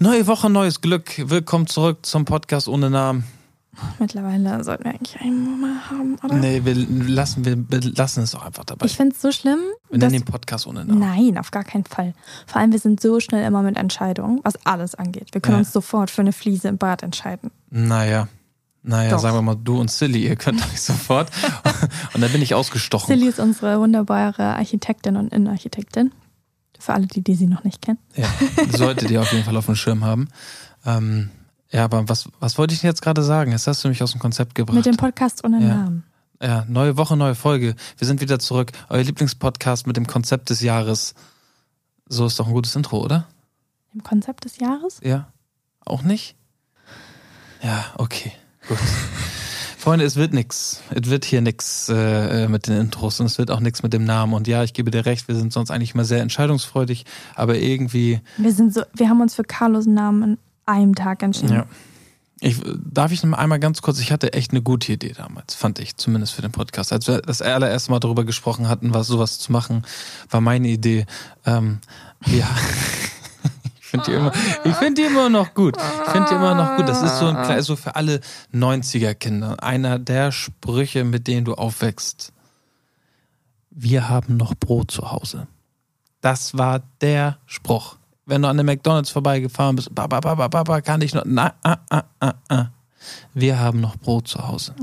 Neue Woche, neues Glück. Willkommen zurück zum Podcast ohne Namen. Mittlerweile sollten wir eigentlich einen mal haben, oder? Nee, wir lassen, wir lassen es auch einfach dabei. Ich finde es so schlimm. wir nennen den Podcast ohne Namen. Nein, auf gar keinen Fall. Vor allem, wir sind so schnell immer mit Entscheidungen, was alles angeht. Wir können Ja. uns sofort für eine Fliese im Bad entscheiden. Naja. Naja, Doch. sagen wir mal, du und Silly, ihr könnt euch sofort. und dann bin ich ausgestochen. Silly ist unsere wunderbare Architektin und Innenarchitektin. Für alle, die, die sie noch nicht kennen. Ja, solltet ihr auf jeden Fall auf dem Schirm haben. Ähm, ja, aber was, was wollte ich denn jetzt gerade sagen? Jetzt hast du mich aus dem Konzept gebracht. Mit dem Podcast ohne Ja. Namen. ja, neue Woche, neue Folge. Wir sind wieder zurück. Euer Lieblingspodcast mit dem Konzept des Jahres. So ist doch ein gutes Intro, oder? Im Konzept des Jahres? Ja. Auch nicht? Ja, okay. Gut. Freunde, es wird nix. Es wird hier nix äh, mit den Intros und es wird auch nix mit dem Namen. Und ja, ich gebe dir recht, wir sind sonst eigentlich immer sehr entscheidungsfreudig, aber irgendwie, Wir sind so, wir haben uns für Carlos Namen an einem Tag entschieden. ja. Ich, darf ich noch mal einmal ganz kurz, ich hatte echt eine gute Idee damals, fand ich, zumindest für den Podcast. Als wir das allererste Mal darüber gesprochen hatten, was sowas zu machen, war meine Idee. Ähm, ja. Ich finde die, immer, find die immer noch gut. Ich finde die immer noch gut. Das ist so ein klein, so für alle 90er-Kinder. Einer der Sprüche, mit denen du aufwächst. Wir haben noch Brot zu Hause. Das war der Spruch. Wenn du an der McDonalds vorbeigefahren bist, Baba, Baba, Baba, kann ich noch. Na, ah, ah, ah, ah. Wir haben noch Brot zu Hause.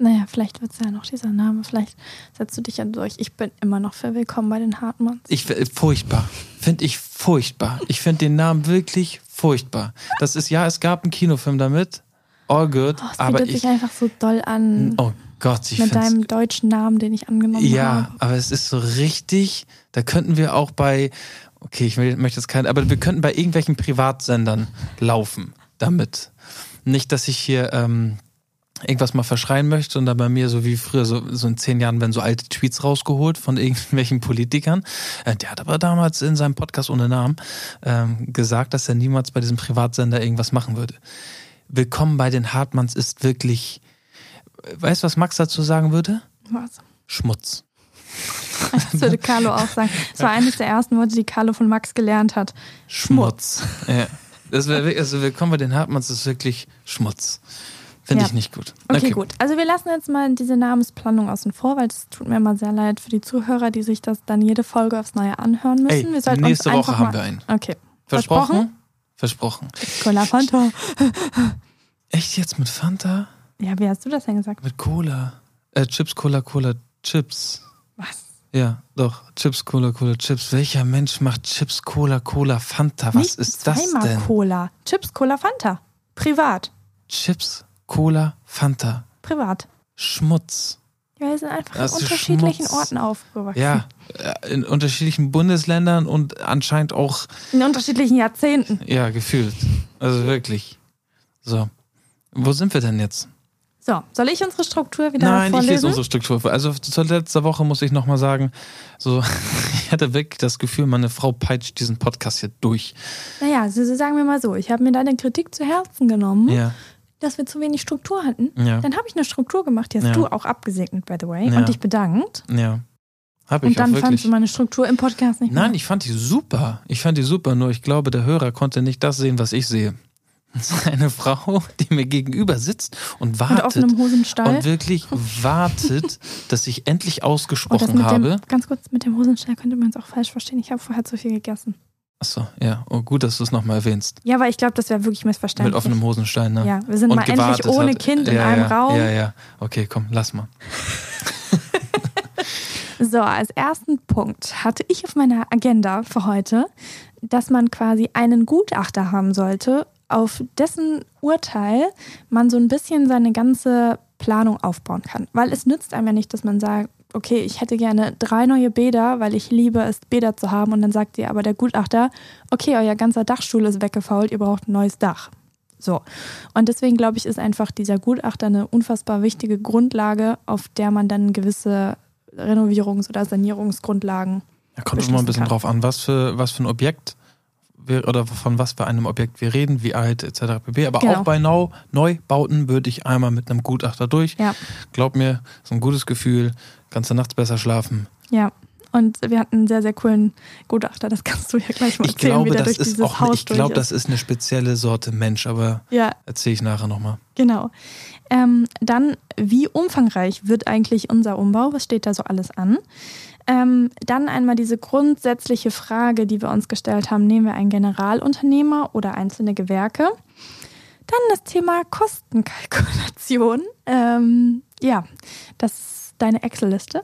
Naja, vielleicht wird es ja noch dieser Name. Vielleicht setzt du dich ja durch. Ich bin immer noch für Willkommen bei den Hartmanns. Ich äh, furchtbar. Finde ich furchtbar. Ich finde den Namen wirklich furchtbar. Das ist ja, es gab einen Kinofilm damit. All good. Oh, es aber bietet ich. sich einfach so doll an Oh Gott, ich mit deinem deutschen Namen, den ich angenommen Ja, habe. aber es ist so richtig, da könnten wir auch bei, okay, ich möchte jetzt kein, aber wir könnten bei irgendwelchen Privatsendern laufen damit. Nicht, dass ich hier ähm, irgendwas mal verschreien möchte und dann bei mir so wie früher, so, so in zehn Jahren werden so alte Tweets rausgeholt von irgendwelchen Politikern. Äh, der hat aber damals in seinem Podcast ohne Namen ähm, gesagt, dass er niemals bei diesem Privatsender irgendwas machen würde. Willkommen bei den Hartmanns ist wirklich, weißt du, was Max dazu sagen würde? Was? Schmutz. Das würde Carlo auch sagen. Das war eines der ersten Worte, die Carlo von Max gelernt hat. Schmutz. Ja. Das wär, wirklich- also willkommen bei den Hartmanns ist wirklich Schmutz. Finde Ja. ich nicht gut. Okay, gut. Also wir lassen jetzt mal diese Namensplanung außen vor, weil es tut mir immer sehr leid für die Zuhörer, die sich das dann jede Folge aufs Neue anhören müssen. Ey, wir sollten nächste Woche haben mal wir einen. Okay. Versprochen? Versprochen. Cola Fanta. Echt jetzt mit Fanta? Ja, wie hast du das denn gesagt? Mit Cola? Äh, Chips, Cola, Cola, Chips. Was? Ja, doch. Chips, Cola, Cola, Chips. Welcher Mensch macht Chips, Cola, Cola, Fanta? Was Nicht ist das denn? Cola. Chips, Cola, Fanta. Privat. Chips, Cola, Fanta. Privat. Schmutz. Ja, wir sind einfach Das in unterschiedlichen Schmutz. Orten aufgewachsen. Ja, äh, in unterschiedlichen Bundesländern und anscheinend auch In unterschiedlichen Jahrzehnten. Ja, gefühlt. Also wirklich. So. Wo sind wir denn jetzt? So, soll ich unsere Struktur wieder Nein, ich vorlesen? lese unsere Struktur. vor. Also zur letzten Woche muss ich nochmal sagen, so, ich hatte wirklich das Gefühl, meine Frau peitscht diesen Podcast hier durch. Naja, so, so sagen wir mal so. Ich habe mir deine Kritik zu Herzen genommen, Ja, dass wir zu wenig Struktur hatten. ja, Dann habe ich eine Struktur gemacht, die hast Ja. du auch abgesegnet, by the way, Ja. und dich bedankt. ja. Hab ich Und dann fandst du meine Struktur im Podcast nicht Nein, mehr. ich fand die super. Ich fand die super, nur ich glaube, der Hörer konnte nicht das sehen, was ich sehe. Das ist eine Frau, die mir gegenüber sitzt und wartet. Hosenstall. und wirklich wartet, dass ich endlich Oh, ausgesprochen mit habe. dem, ganz kurz, mit dem Hosenstall könnte man es auch falsch verstehen. Ich habe vorher zu viel gegessen. Achso, ja. Oh, gut, dass du es nochmal erwähnst. Ja, weil ich glaube, das wäre wirklich missverständlich. Mit offenem Hosenstein, ne? Ja, wir sind Und mal endlich ohne hat. Kind in ja, einem ja, Raum. Ja, ja. Okay, komm, lass mal. So, als ersten Punkt hatte ich auf meiner Agenda für heute, dass man quasi einen Gutachter haben sollte, auf dessen Urteil man so ein bisschen seine ganze Planung aufbauen kann. Weil es nützt einem ja nicht, dass man sagt, okay, ich hätte gerne drei neue Bäder, weil ich liebe es, Bäder zu haben. Und dann sagt dir aber der Gutachter, okay, euer ganzer Dachstuhl ist weggefault, ihr braucht ein neues Dach. So. Und deswegen glaube ich, ist einfach dieser Gutachter eine unfassbar wichtige Grundlage, auf der man dann gewisse Renovierungs- oder Sanierungsgrundlagen. Ja, kommt immer ein bisschen kann. drauf an, was für, was für ein Objekt wir, oder von was für einem Objekt wir reden, wie alt etc. pp. Aber Genau. auch bei Neu Neubauten würde ich einmal mit einem Gutachter durch. Ja. Glaub mir, ist ein gutes Gefühl, kannst du nachts besser schlafen. Ja. Und wir hatten einen sehr, sehr coolen Gutachter. Das kannst du ja gleich mal Ich erzählen, glaube, wie der das durch ist auch, Haus ich glaube, das ist eine spezielle Sorte Mensch, aber Ja, erzähle ich nachher nochmal. genau. Ähm, dann, wie umfangreich wird eigentlich unser Umbau? Was steht da so alles an? Ähm, dann einmal diese grundsätzliche Frage, die wir uns gestellt haben, nehmen wir einen Generalunternehmer oder einzelne Gewerke? Dann das Thema Kostenkalkulation. Ähm, ja, das ist deine Excel-Liste,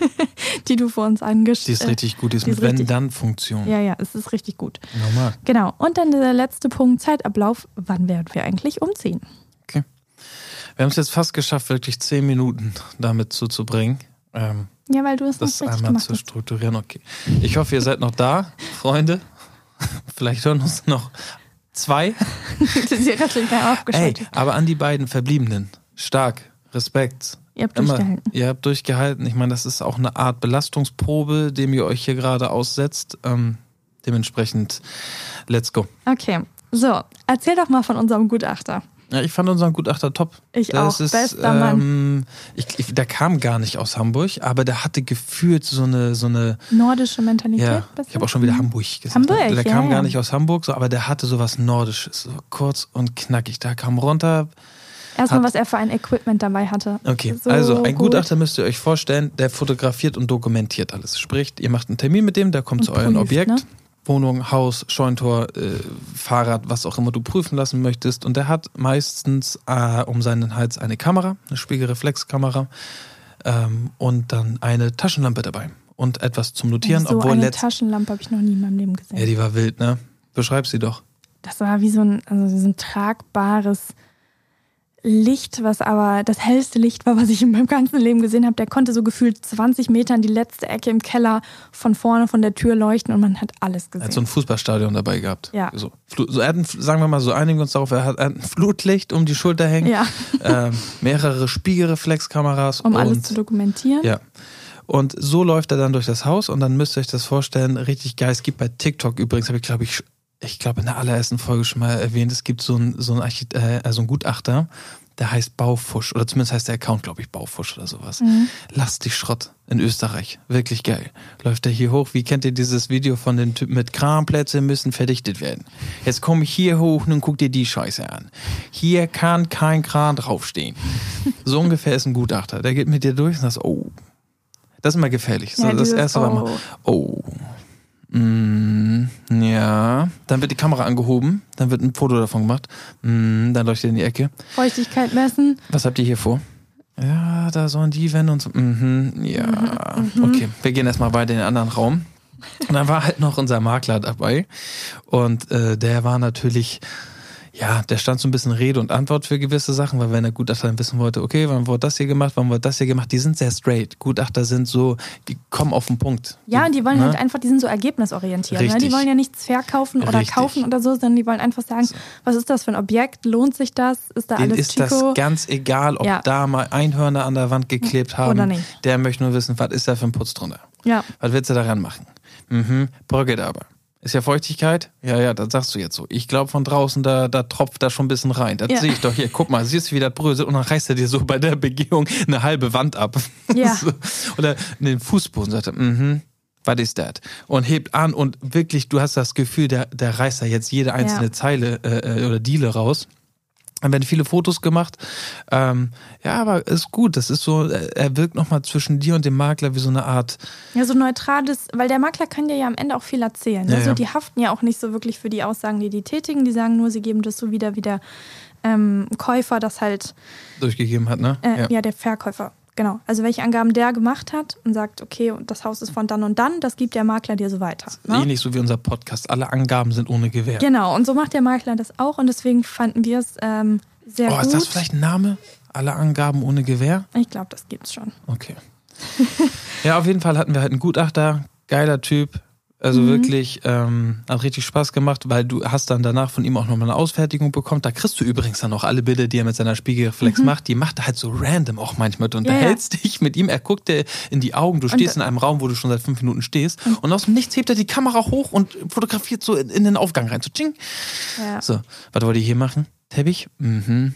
die du vor uns Die angestellt ist richtig gut, die ist die mit ist Wenn-Dann-Funktion. Ja, ja, es ist richtig gut. Normal. Genau. Und dann der letzte Punkt, Zeitablauf. Wann werden wir eigentlich umziehen? Wir haben es jetzt fast geschafft, wirklich zehn Minuten damit zuzubringen. Ähm, Ja, weil du es noch das richtig einmal zu hast. strukturieren. Okay. Ich hoffe, ihr seid noch da, Freunde. Vielleicht hören uns noch zwei. Sie restlich gar Ey, aufgeschaltet. aber an die beiden Verbliebenen. Stark. Respekt. Ihr habt Immer, durchgehalten. ihr habt durchgehalten. Ich meine, das ist auch eine Art Belastungsprobe, dem ihr euch hier gerade aussetzt. Ähm, dementsprechend, let's go. Okay. So, erzähl doch mal von unserem Gutachter. Ja, ich fand unseren Gutachter top. Ich Das auch. ist, Bester Mann. ähm, Ich, ich, der kam gar nicht aus Hamburg, aber der hatte gefühlt so eine, so eine Nordische Mentalität. ja, ich habe auch schon wieder Hamburg gesagt. Hamburg, der ja, kam ja. gar nicht aus Hamburg, so, aber der hatte sowas Nordisches, so kurz und knackig. Da kam runter. Erstmal, was er für ein Equipment dabei hatte. Okay, So also ein gut. Gutachter müsst ihr euch vorstellen, der fotografiert und dokumentiert alles. Sprich, ihr macht einen Termin mit dem, der kommt Und zu eurem Objekt. ne? Wohnung, Haus, Scheuntor, äh, Fahrrad, was auch immer du prüfen lassen möchtest. Und der hat meistens äh, um seinen Hals eine Kamera, eine Spiegelreflexkamera ähm, und dann eine Taschenlampe dabei und etwas zum Notieren, so obwohl eine Taschenlampe habe ich noch nie in meinem Leben gesehen. ja, die war wild, ne? Beschreib sie doch. Das war wie so ein, also so ein tragbares Licht, was aber das hellste Licht war, was ich in meinem ganzen Leben gesehen habe. Der konnte so gefühlt 20 Meter in die letzte Ecke im Keller von vorne von der Tür leuchten und man hat alles Er gesehen. hat so ein Fußballstadion dabei gehabt. Ja. So, so, er hat ein, sagen wir mal so, einigen uns darauf, er hat ein Flutlicht um die Schulter hängen, ja, ähm, mehrere Spiegelreflexkameras um und alles zu dokumentieren. Ja. Und so läuft er dann durch das Haus und dann müsst ihr euch das vorstellen, richtig geil. Es gibt bei TikTok übrigens, habe ich glaube ich, ich glaube in der allerersten Folge schon mal erwähnt, es gibt so einen so einen Archit äh, also einen Gutachter, der heißt Baufusch oder zumindest heißt der Account, glaube ich, Baufusch oder sowas. Mhm. Lass dich Schrott in Österreich. Wirklich geil. Läuft er hier hoch. Wie kennt ihr dieses Video von den Typen mit Kranplätze müssen verdichtet werden? Jetzt komme ich hier hoch und guck dir die Scheiße an. Hier kann kein Kran draufstehen. So ungefähr ist ein Gutachter. Der geht mit dir durch und sagt, oh, das ist immer gefährlich. So, Ja, das erste war immer, oh. Mm, ja, dann wird die Kamera angehoben, dann wird ein Foto davon gemacht, mm, dann leuchtet in die Ecke. Feuchtigkeit messen. Was habt ihr hier vor? Ja, da sollen die Wände und so. Mhm, ja, Mhm, okay. Wir gehen erstmal weiter in den anderen Raum. Und dann war halt noch unser Makler dabei. Und äh, der war natürlich, ja, der stand so ein bisschen Rede und Antwort für gewisse Sachen, weil wenn der Gutachter dann wissen wollte, okay, wann wurde das hier gemacht, wann wurde das hier gemacht, die sind sehr straight. Gutachter sind so, die kommen auf den Punkt. Ja, und die wollen ne? halt einfach, die sind so ergebnisorientiert. Ne? Die wollen ja nichts verkaufen oder Richtig. kaufen oder so, sondern die wollen einfach sagen, was ist das für ein Objekt? Lohnt sich das? Ist da Denen alles ist das Chico? ganz egal, ob Ja. da mal Einhörner an der Wand geklebt haben. Oder nicht. Der möchte nur wissen, was ist da für ein Putz drunter. Ja, Was willst du daran machen? Mhm, bröckelt aber. Ist ja Feuchtigkeit? Ja, ja, das sagst du jetzt so. Ich glaube von draußen, da, da tropft da schon ein bisschen rein. Das Ja. sehe ich doch hier. Guck mal, siehst du, wie das bröselt und dann reißt er dir so bei der Begehung eine halbe Wand ab. Ja. so. Oder den Fußboden sagt er, mhm, was ist das? Und hebt an und wirklich, du hast das Gefühl, der, der reißt da jetzt jede einzelne Ja. Zeile äh, äh, oder Diele raus. Dann werden viele Fotos gemacht. Ähm, ja, aber ist gut. Das ist so, äh, er wirkt nochmal zwischen dir und dem Makler wie so eine Art ja, so neutrales, weil der Makler kann dir ja am Ende auch viel erzählen. Ne? Ja, so, ja. die haften ja auch nicht so wirklich für die Aussagen, die die tätigen. Die sagen nur, sie geben das so wieder, wie der ähm, Käufer das halt, durchgegeben hat, ne? äh, ja. der Verkäufer. Genau. Also welche Angaben der gemacht hat und sagt, okay, das Haus ist von dann und dann, das gibt der Makler dir so weiter. Ne? Ähnlich so wie unser Podcast. Alle Angaben sind ohne Gewähr. Genau, und so macht der Makler das auch und deswegen fanden wir es ähm, sehr oh, gut. ist das vielleicht ein Name? Alle Angaben ohne Gewähr? Ich glaube, das gibt's schon. Okay. ja, auf jeden Fall hatten wir halt einen Gutachter, geiler Typ. Also Mhm. wirklich, ähm, hat richtig Spaß gemacht, weil du hast dann danach von ihm auch nochmal eine Ausfertigung bekommen. Da kriegst du übrigens dann auch alle Bilder, die er mit seiner Spiegelreflex macht. Die macht er halt so random auch manchmal. Du Mhm. Ja, ja. unterhältst dich mit ihm, er guckt dir in die Augen. Du stehst in einem Raum, wo du schon seit fünf Minuten stehst. Und aus dem Nichts hebt er die Kamera hoch und fotografiert so in, in den Aufgang rein. So, tsching. Ja. So, was wollt ihr hier machen? Teppich? Mhm.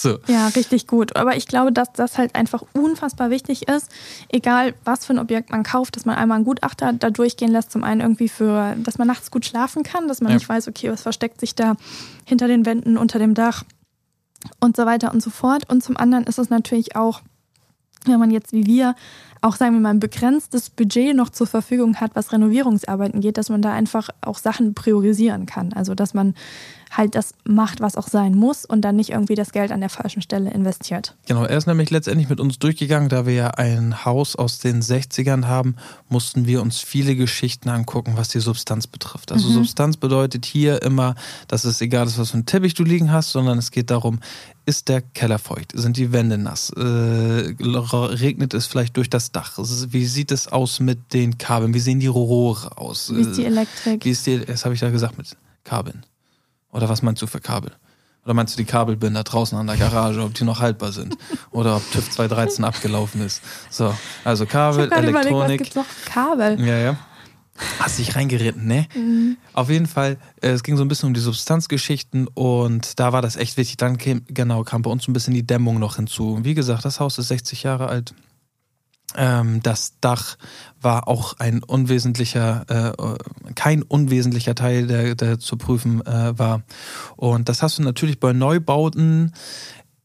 So. Ja, richtig gut. Aber ich glaube, dass das halt einfach unfassbar wichtig ist, egal was für ein Objekt man kauft, dass man einmal einen Gutachter da durchgehen lässt. Zum einen irgendwie für, dass man nachts gut schlafen kann, dass man Ja. nicht weiß, okay, was versteckt sich da hinter den Wänden, unter dem Dach und so weiter und so fort. Und zum anderen ist es natürlich auch, wenn man jetzt wie wir auch, sagen wir mal, ein begrenztes Budget noch zur Verfügung hat, was Renovierungsarbeiten geht, dass man da einfach auch Sachen priorisieren kann. Also, dass man halt das macht, was auch sein muss und dann nicht irgendwie das Geld an der falschen Stelle investiert. Genau, er ist nämlich letztendlich mit uns durchgegangen, da wir ja ein Haus aus den 60ern haben, mussten wir uns viele Geschichten angucken, was die Substanz betrifft. Also Substanz bedeutet hier immer, dass es egal ist, was für einen Teppich du liegen hast, sondern es geht darum, ist der Keller feucht? Sind die Wände nass? Äh, regnet es vielleicht durch das Dach? Wie sieht es aus mit den Kabeln? Wie sehen die Rohre aus? Wie ist die Äh, Elektrik? Wie ist die, das habe ich da gesagt, mit Kabeln. Oder was meinst du für Kabel? Oder meinst du die Kabelbinder draußen an der Garage, ob die noch haltbar sind? Oder ob TÜV 213 abgelaufen ist? So, also Ich Kabel, habe gerade überlegt, was Elektronik. gibt's noch? Kabel. Ja, ja. Hast dich reingeritten, ne? Mhm. Auf jeden Fall, äh, es ging so ein bisschen um die Substanzgeschichten und da war das echt wichtig. Dann kam, genau, kam bei uns so ein bisschen die Dämmung noch hinzu. Wie gesagt, das Haus ist 60 Jahre alt. Ähm, das Dach war auch ein unwesentlicher, äh, kein unwesentlicher Teil, der, der zu prüfen äh, war. Und das hast du natürlich bei Neubauten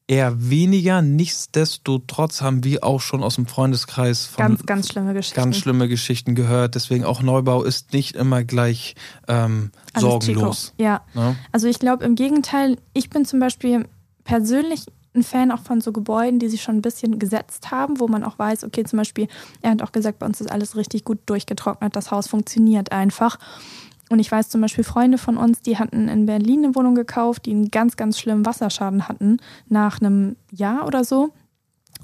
eher weniger. Nichtsdestotrotz haben wir auch schon aus dem Freundeskreis von Ganz, ganz schlimme Geschichten. ganz schlimme Geschichten gehört. Deswegen auch Neubau ist nicht immer gleich ähm, sorgenlos. Chico. Ja. Ne? Also ich glaube im Gegenteil, ich bin zum Beispiel persönlich ein Fan auch von so Gebäuden, die sich schon ein bisschen gesetzt haben, wo man auch weiß, okay, zum Beispiel, er hat auch gesagt, bei uns ist alles richtig gut durchgetrocknet, das Haus funktioniert einfach. Und ich weiß zum Beispiel, Freunde von uns, die hatten in Berlin eine Wohnung gekauft, die einen ganz, ganz schlimmen Wasserschaden hatten, nach einem Jahr oder so.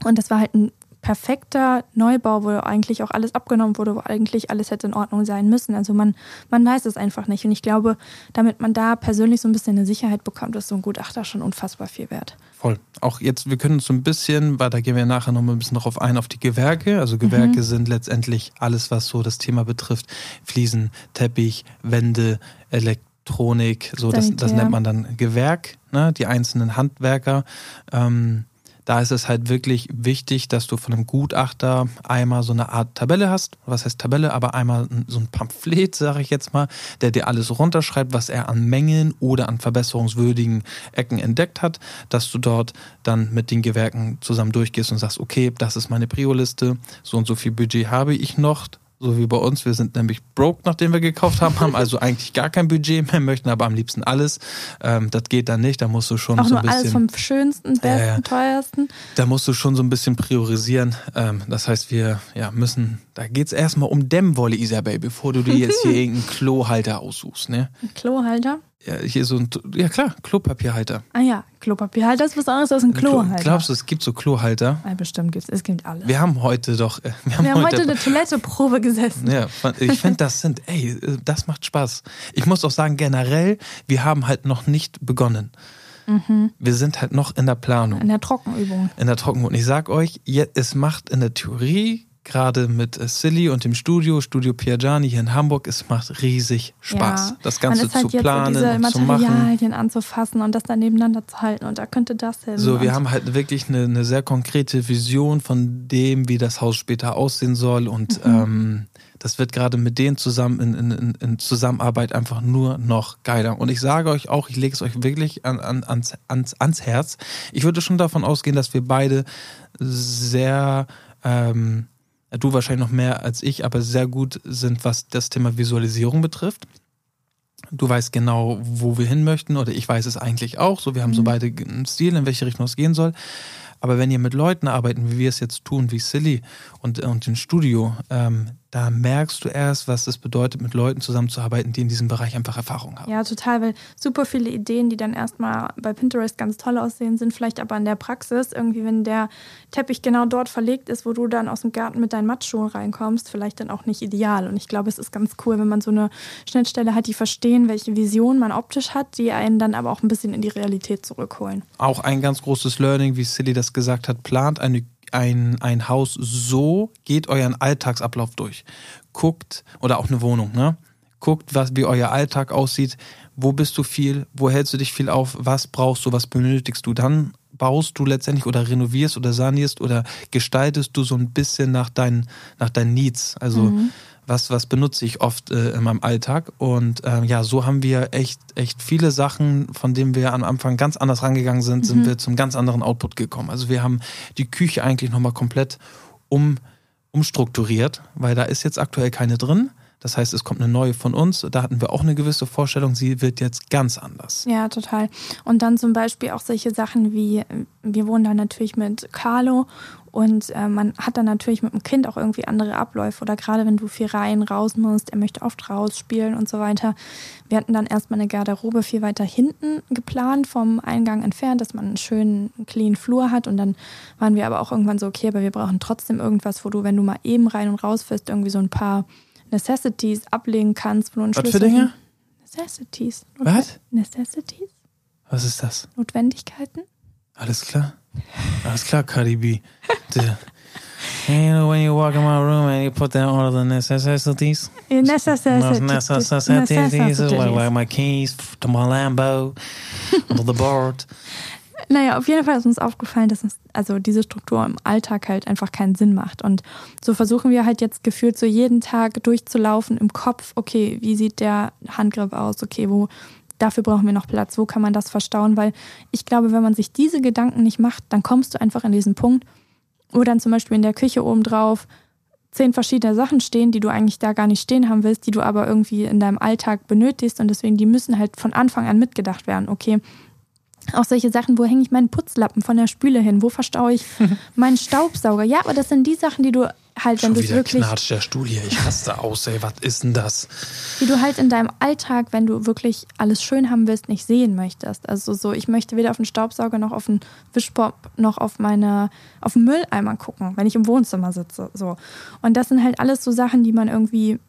Und das war halt ein perfekter Neubau, wo eigentlich auch alles abgenommen wurde, wo eigentlich alles hätte in Ordnung sein müssen. Also man, man weiß es einfach nicht. Und ich glaube, damit man da persönlich so ein bisschen eine Sicherheit bekommt, ist so ein Gutachter schon unfassbar viel wert. Voll. Auch jetzt, wir können uns so ein bisschen, weil da gehen wir nachher noch mal ein bisschen darauf ein, auf die Gewerke. Also Gewerke sind letztendlich alles, was so das Thema betrifft. Fliesen, Teppich, Wände, Elektronik, so das, das nennt man dann Gewerk, ne? die einzelnen Handwerker. Ähm, da ist es halt wirklich wichtig, dass du von einem Gutachter einmal so eine Art Tabelle hast. Was heißt Tabelle? Aber einmal so ein Pamphlet, sage ich jetzt mal, der dir alles runterschreibt, was er an Mängeln oder an verbesserungswürdigen Ecken entdeckt hat, dass du dort dann mit den Gewerken zusammen durchgehst und sagst, okay, das ist meine Prio-Liste, so und so viel Budget habe ich noch. So wie bei uns. Wir sind nämlich broke, nachdem wir gekauft haben, haben also eigentlich gar kein Budget mehr, möchten aber am liebsten alles. Ähm, das geht dann nicht. Da musst du schon Auch so ein bisschen. alles vom schönsten, besten, ja. teuersten. Da musst du schon so ein bisschen priorisieren. Ähm, das heißt, wir ja, müssen, da geht's erstmal um Dämmwolle, Isabel, bevor du dir jetzt hier irgendeinen Klohalter aussuchst. Ne? Ein Klohalter. Ja, hier so ein, ja klar, Klopapierhalter. Ah ja, Klopapierhalter ist was anderes als ein Klohalter. Glaubst du, es gibt so Klohalter? Ja, bestimmt gibt es, es gibt alles. Wir haben heute doch, äh, wir haben, Wir haben heute heute, eine Toiletteprobe gesessen. ja, ich finde, das sind, ey, äh, das macht Spaß. Ich muss auch sagen, generell, wir haben halt noch nicht begonnen. Wir sind halt noch in der Planung. In der Trockenübung. in der Trockenwohnung. Ich sag euch, es macht in der Theorie, gerade mit äh, Silly und dem Studio, Studio Piagiani hier in Hamburg, es macht riesig Spaß. Ja. Das Ganze halt zu jetzt planen diese und zu machen. Materialien anzufassen und das dann nebeneinander zu halten und da könnte das hin. So, wir haben halt wirklich eine, eine sehr konkrete Vision von dem, wie das Haus später aussehen soll. Und Mhm. ähm, das wird gerade mit denen zusammen in, in, in, in Zusammenarbeit einfach nur noch geiler. Und ich sage euch auch, ich lege es euch wirklich an, an, ans, ans, ans Herz. Ich würde schon davon ausgehen, dass wir beide sehr, ähm, du wahrscheinlich noch mehr als ich, aber sehr gut sind, was das Thema Visualisierung betrifft. Du weißt genau, wo wir hin möchten, oder ich weiß es eigentlich auch. So, wir haben so beide einen Stil, in welche Richtung es gehen soll. Aber wenn ihr mit Leuten arbeiten, wie wir es jetzt tun, wie Silly und, und im Studio, ähm, da merkst du erst, was es bedeutet, mit Leuten zusammenzuarbeiten, die in diesem Bereich einfach Erfahrung haben. Ja, total, weil super viele Ideen, die dann erstmal bei Pinterest ganz toll aussehen, sind vielleicht aber in der Praxis irgendwie, wenn der Teppich genau dort verlegt ist, wo du dann aus dem Garten mit deinen Matschschuhen reinkommst, vielleicht dann auch nicht ideal. Und ich glaube, es ist ganz cool, wenn man so eine Schnittstelle hat, die verstehen, welche Vision man optisch hat, die einen dann aber auch ein bisschen in die Realität zurückholen. Auch ein ganz großes Learning, wie Silly das gesagt hat, plant eine, ein, ein Haus so, geht euren Alltagsablauf durch. Guckt, oder auch eine Wohnung, ne? Guckt, was, wie euer Alltag aussieht. Wo bist du viel? Wo hältst du dich viel auf? Was brauchst du? Was benötigst du? Dann baust du letztendlich oder renovierst oder sanierst oder gestaltest du so ein bisschen nach deinen, nach deinen Needs. Also mhm. Was, was benutze ich oft äh, in meinem Alltag. Und äh, ja, so haben wir echt, echt viele Sachen, von denen wir am Anfang ganz anders rangegangen sind, mhm. sind wir zum ganz anderen Output gekommen. Also wir haben die Küche eigentlich nochmal komplett um, umstrukturiert, weil da ist jetzt aktuell keine drin. Das heißt, es kommt eine neue von uns. Da hatten wir auch eine gewisse Vorstellung. Sie wird jetzt ganz anders. Ja, total. Und dann zum Beispiel auch solche Sachen wie, wir wohnen da natürlich mit Carlo und äh, man hat dann natürlich mit dem Kind auch irgendwie andere Abläufe. Oder gerade wenn du viel rein, raus musst, er möchte oft rausspielen und so weiter. Wir hatten dann erstmal eine Garderobe viel weiter hinten geplant, vom Eingang entfernt, dass man einen schönen, clean Flur hat. Und dann waren wir aber auch irgendwann so, okay, aber wir brauchen trotzdem irgendwas, wo du, wenn du mal eben rein und raus fährst, irgendwie so ein paar Necessities ablegen kannst, wo du einen Was für Dinge? Necessities. Was? Necessities? Was ist das? Notwendigkeiten? Alles klar. Alles klar, Cardi B. You know when you walk in my room and you put down all the necessities? Necessities. Necessities, like, like my keys to my Lambo, under the board. Naja, auf jeden Fall ist uns aufgefallen, dass uns also diese Struktur im Alltag halt einfach keinen Sinn macht. Und so versuchen wir halt jetzt gefühlt so jeden Tag durchzulaufen im Kopf, okay, wie sieht der Handgriff aus? Okay, wo dafür brauchen wir noch Platz, wo kann man das verstauen? Weil ich glaube, wenn man sich diese Gedanken nicht macht, dann kommst du einfach in diesen Punkt, wo dann zum Beispiel in der Küche oben drauf zehn verschiedene Sachen stehen, die du eigentlich da gar nicht stehen haben willst, die du aber irgendwie in deinem Alltag benötigst und deswegen die müssen halt von Anfang an mitgedacht werden. Okay, auch solche Sachen, wo hänge ich meinen Putzlappen von der Spüle hin? Wo verstaue ich meinen Staubsauger? Ja, aber das sind die Sachen, die du halt, wenn du wirklich. Knatscht der Stuhl hier, ich raste aus, ey, was ist denn das? Die du halt in deinem Alltag, wenn du wirklich alles schön haben willst, nicht sehen möchtest. Also so, ich möchte weder auf den Staubsauger noch auf den Wischpop noch auf meine, auf den Mülleimer gucken, wenn ich im Wohnzimmer sitze. So. Und das sind halt alles so Sachen, die man irgendwie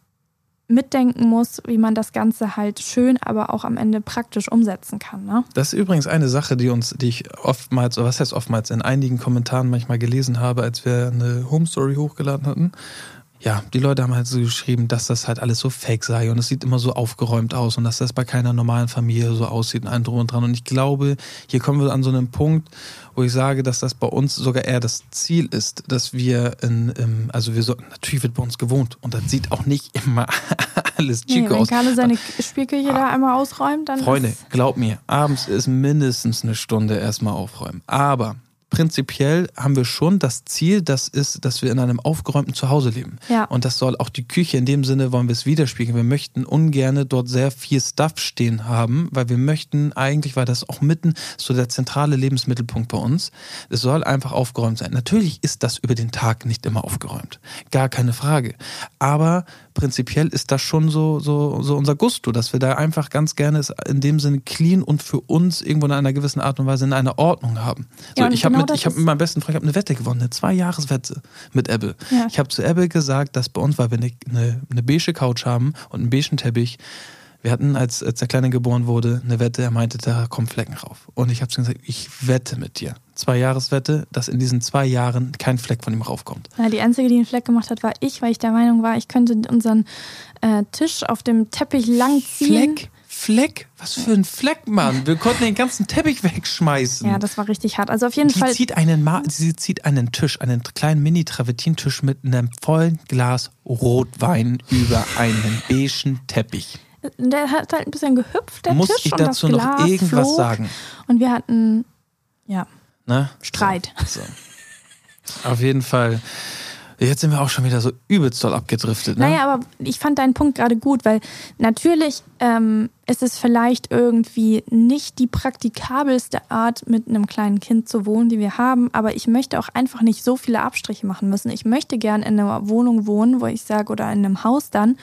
mitdenken muss, wie man das Ganze halt schön, aber auch am Ende praktisch umsetzen kann. Ne? Das ist übrigens eine Sache, die uns, die ich oftmals, oder was heißt oftmals, in einigen Kommentaren manchmal gelesen habe, als wir eine Home Story hochgeladen hatten. Ja, die Leute haben halt so geschrieben, dass das halt alles so fake sei und es sieht immer so aufgeräumt aus und dass das bei keiner normalen Familie so aussieht und ein drum und dran. Und ich glaube, hier kommen wir an so einen Punkt, wo ich sage, dass das bei uns sogar eher das Ziel ist, dass wir in, also wir so, natürlich wird bei uns gewohnt und das sieht auch nicht immer alles chico nee, wenn aus. Wenn Carlo seine Spielküche ah, da einmal ausräumt, dann Freunde, glaub mir, abends ist mindestens eine Stunde erstmal aufräumen. Aber prinzipiell haben wir schon das Ziel, das ist, dass wir in einem aufgeräumten Zuhause leben. Ja. Und das soll auch die Küche, in dem Sinne wollen wir es widerspiegeln. Wir möchten ungern dort sehr viel Stuff stehen haben, weil wir möchten eigentlich, weil das auch mitten so der zentrale Lebensmittelpunkt bei uns, es soll einfach aufgeräumt sein. Natürlich ist das über den Tag nicht immer aufgeräumt. Gar keine Frage. Aber prinzipiell ist das schon so, so, so unser Gusto, dass wir da einfach ganz gerne es in dem Sinne clean und für uns irgendwo in einer gewissen Art und Weise in einer Ordnung haben. So, ja, ich genau mit, ich habe mit meinem besten Freund eine Wette gewonnen, eine Zwei-Jahres-Wette mit Ebbe. Ja. Ich habe zu Ebbe gesagt, dass bei uns, weil wir eine, eine, eine beige Couch haben und einen beigen Teppich, wir hatten, als, als der Kleine geboren wurde, eine Wette, er meinte, da kommen Flecken rauf. Und ich habe gesagt, ich wette mit dir. Zwei-Jahres-Wette, dass in diesen zwei Jahren kein Fleck von ihm raufkommt. Ja, die einzige, die einen Fleck gemacht hat, war ich, weil ich der Meinung war, ich könnte unseren äh, Tisch auf dem Teppich langziehen. Fleck? Fleck? Was für ein Fleck, Mann. Wir konnten den ganzen Teppich wegschmeißen. Ja, das war richtig hart. Also auf jeden die Fall. Zieht einen Ma sie zieht einen Tisch, einen kleinen Mini-Travertin-Tisch mit einem vollen Glas Rotwein über einen beigen Teppich. Der hat halt ein bisschen gehüpft, der Muss Tisch. ich dazu und das Glas noch irgendwas sagen? Und wir hatten, ja, Ne? Streit. So. so. Auf jeden Fall Jetzt sind wir auch schon wieder so übelst doll abgedriftet. Ne? Naja, aber ich fand deinen Punkt gerade gut, weil natürlich ähm, ist es vielleicht irgendwie nicht die praktikabelste Art, mit einem kleinen Kind zu wohnen, die wir haben, aber ich möchte auch einfach nicht so viele Abstriche machen müssen. Ich möchte gern in einer Wohnung wohnen, wo ich sage, oder in einem Haus dann,